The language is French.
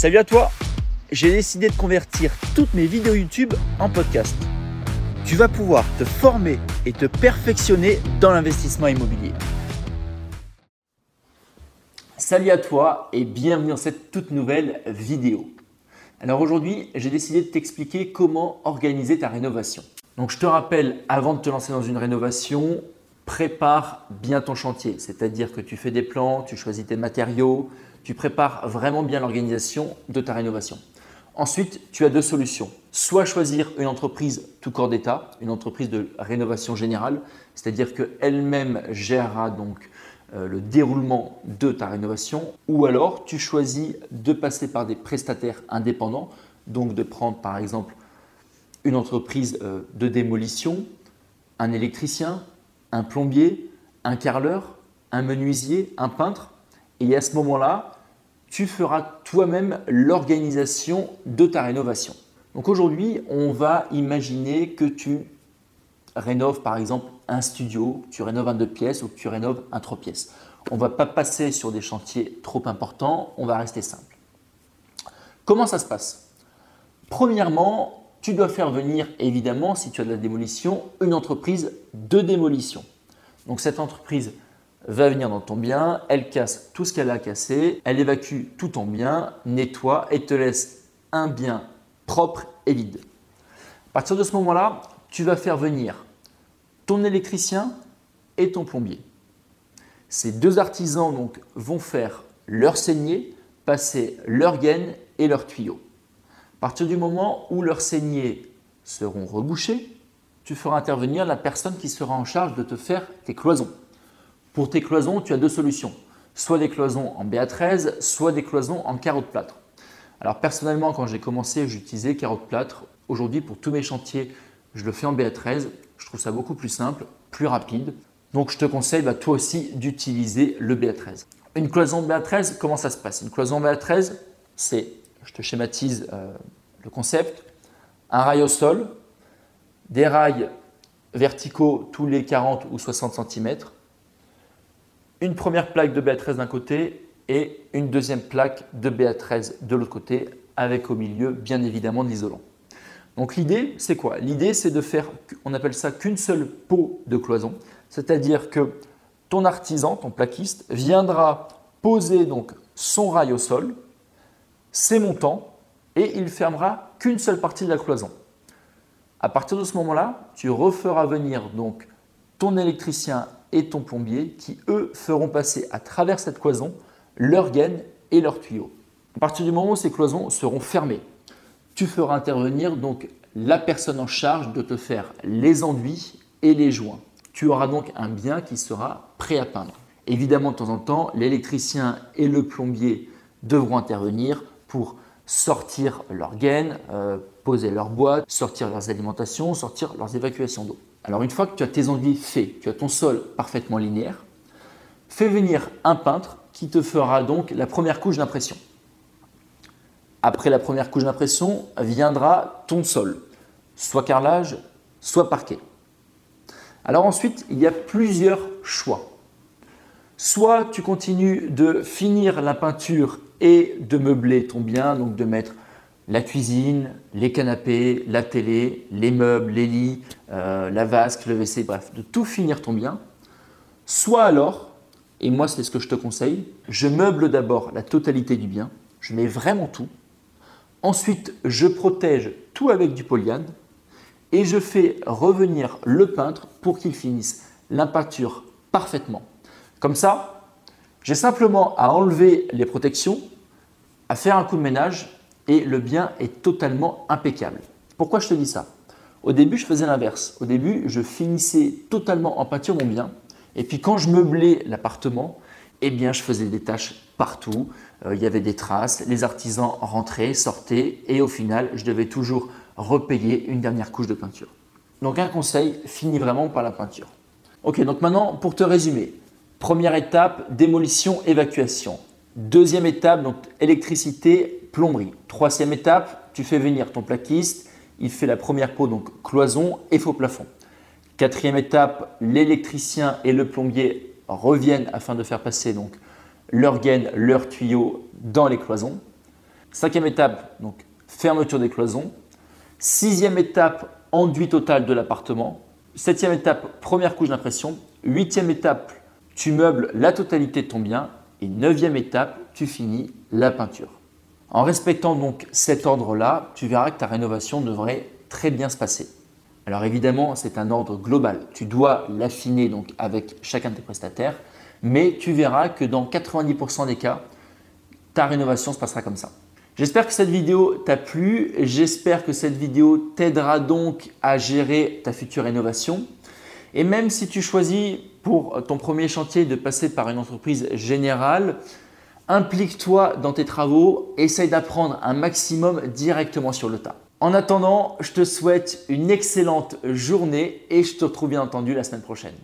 Salut à toi J'ai décidé de convertir toutes mes vidéos YouTube en podcast. Tu vas pouvoir te former et te perfectionner dans l'investissement immobilier. Salut à toi et bienvenue dans cette toute nouvelle vidéo. Alors aujourd'hui, j'ai décidé de t'expliquer comment organiser ta rénovation. Donc je te rappelle, avant de te lancer dans une rénovation, prépare bien ton chantier. C'est-à-dire que tu fais des plans, tu choisis tes matériaux, tu prépares vraiment bien l'organisation de ta rénovation. Ensuite, tu as deux solutions. Soit choisir une entreprise tout corps d'État, une entreprise de rénovation générale, c'est-à-dire qu'elle-même gérera donc euh, le déroulement de ta rénovation, ou alors tu choisis de passer par des prestataires indépendants, donc de prendre par exemple une entreprise euh, de démolition, un électricien, un plombier, un carreleur, un menuisier, un peintre, et à ce moment-là, tu feras toi-même l'organisation de ta rénovation. Donc aujourd'hui, on va imaginer que tu rénoves par exemple un studio, tu rénoves un deux pièces ou tu rénoves un trois pièces. On ne va pas passer sur des chantiers trop importants, on va rester simple. Comment ça se passe? Premièrement, tu dois faire venir évidemment, si tu as de la démolition, une entreprise de démolition. Donc cette entreprise va venir dans ton bien, elle casse tout ce qu'elle a cassé, elle évacue tout ton bien, nettoie et te laisse un bien propre et vide. À partir de ce moment-là, tu vas faire venir ton électricien et ton plombier. Ces deux artisans donc vont faire leur saignée, passer leur gaine et leur tuyau. À partir du moment où leurs saignées seront rebouchées, tu feras intervenir la personne qui sera en charge de te faire tes cloisons. Pour tes cloisons, tu as deux solutions. Soit des cloisons en BA13, soit des cloisons en carreau de plâtre. Alors personnellement, quand j'ai commencé, j'utilisais carreau de plâtre. Aujourd'hui, pour tous mes chantiers, je le fais en BA13. Je trouve ça beaucoup plus simple, plus rapide. Donc je te conseille bah, toi aussi d'utiliser le BA13. Une cloison BA13, comment ça se passe? Une cloison BA13, c'est, je te schématise euh, le concept, un rail au sol, des rails verticaux tous les 40 ou 60 cm, une première plaque de BA13 d'un côté et une deuxième plaque de BA13 de l'autre côté, avec au milieu bien évidemment de l'isolant. Donc l'idée, c'est quoi? L'idée, c'est de faire, on appelle ça qu'une seule peau de cloison, c'est-à-dire que ton artisan, ton plaquiste, viendra poser donc son rail au sol, ses montants, et il fermera qu'une seule partie de la cloison. À partir de ce moment-là, tu referas venir donc ton électricien et ton plombier qui, eux, feront passer à travers cette cloison leurs gaines et leurs tuyaux. À partir du moment où ces cloisons seront fermées, tu feras intervenir donc la personne en charge de te faire les enduits et les joints. Tu auras donc un bien qui sera prêt à peindre. Évidemment, de temps en temps, l'électricien et le plombier devront intervenir pour sortir leurs gaines, euh, poser leurs boîtes, sortir leurs alimentations, sortir leurs évacuations d'eau. Alors une fois que tu as tes enduits faits, tu as ton sol parfaitement linéaire, fais venir un peintre qui te fera donc la première couche d'impression. Après la première couche d'impression viendra ton sol, soit carrelage, soit parquet. Alors ensuite, il y a plusieurs choix. Soit tu continues de finir la peinture et de meubler ton bien, donc de mettre la cuisine, les canapés, la télé, les meubles, les lits, euh, la vasque, le WC, bref, de tout finir ton bien. Soit alors, et moi c'est ce que je te conseille, je meuble d'abord la totalité du bien, je mets vraiment tout. Ensuite, je protège tout avec du polyane et je fais revenir le peintre pour qu'il finisse la peinture parfaitement. Comme ça, j'ai simplement à enlever les protections, à faire un coup de ménage et le bien est totalement impeccable. Pourquoi je te dis ça? Au début, je faisais l'inverse. Au début, je finissais totalement en peinture mon bien. Et puis quand je meublais l'appartement, eh bien, je faisais des tâches partout. Euh, il y avait des traces, les artisans rentraient, sortaient, et au final, je devais toujours repayer une dernière couche de peinture. Donc un conseil, finis vraiment par la peinture. Ok, donc maintenant, pour te résumer, première étape, démolition, évacuation. Deuxième étape, donc électricité, plomberie. Troisième étape, tu fais venir ton plaquiste, il fait la première peau, donc cloison et faux plafond. Quatrième étape, l'électricien et le plombier reviennent afin de faire passer donc leur gaine, leur tuyau dans les cloisons. Cinquième étape, donc fermeture des cloisons. Sixième étape, enduit total de l'appartement. Septième étape, première couche d'impression. Huitième étape, tu meubles la totalité de ton bien. Et neuvième étape, tu finis la peinture. En respectant donc cet ordre-là, tu verras que ta rénovation devrait très bien se passer. Alors évidemment, c'est un ordre global. Tu dois l'affiner donc avec chacun de tes prestataires, mais tu verras que dans 90% des cas, ta rénovation se passera comme ça. J'espère que cette vidéo t'a plu. J'espère que cette vidéo t'aidera donc à gérer ta future rénovation. Et même si tu choisis pour ton premier chantier de passer par une entreprise générale, implique-toi dans tes travaux, essaye d'apprendre un maximum directement sur le tas. En attendant, je te souhaite une excellente journée et je te retrouve bien entendu la semaine prochaine.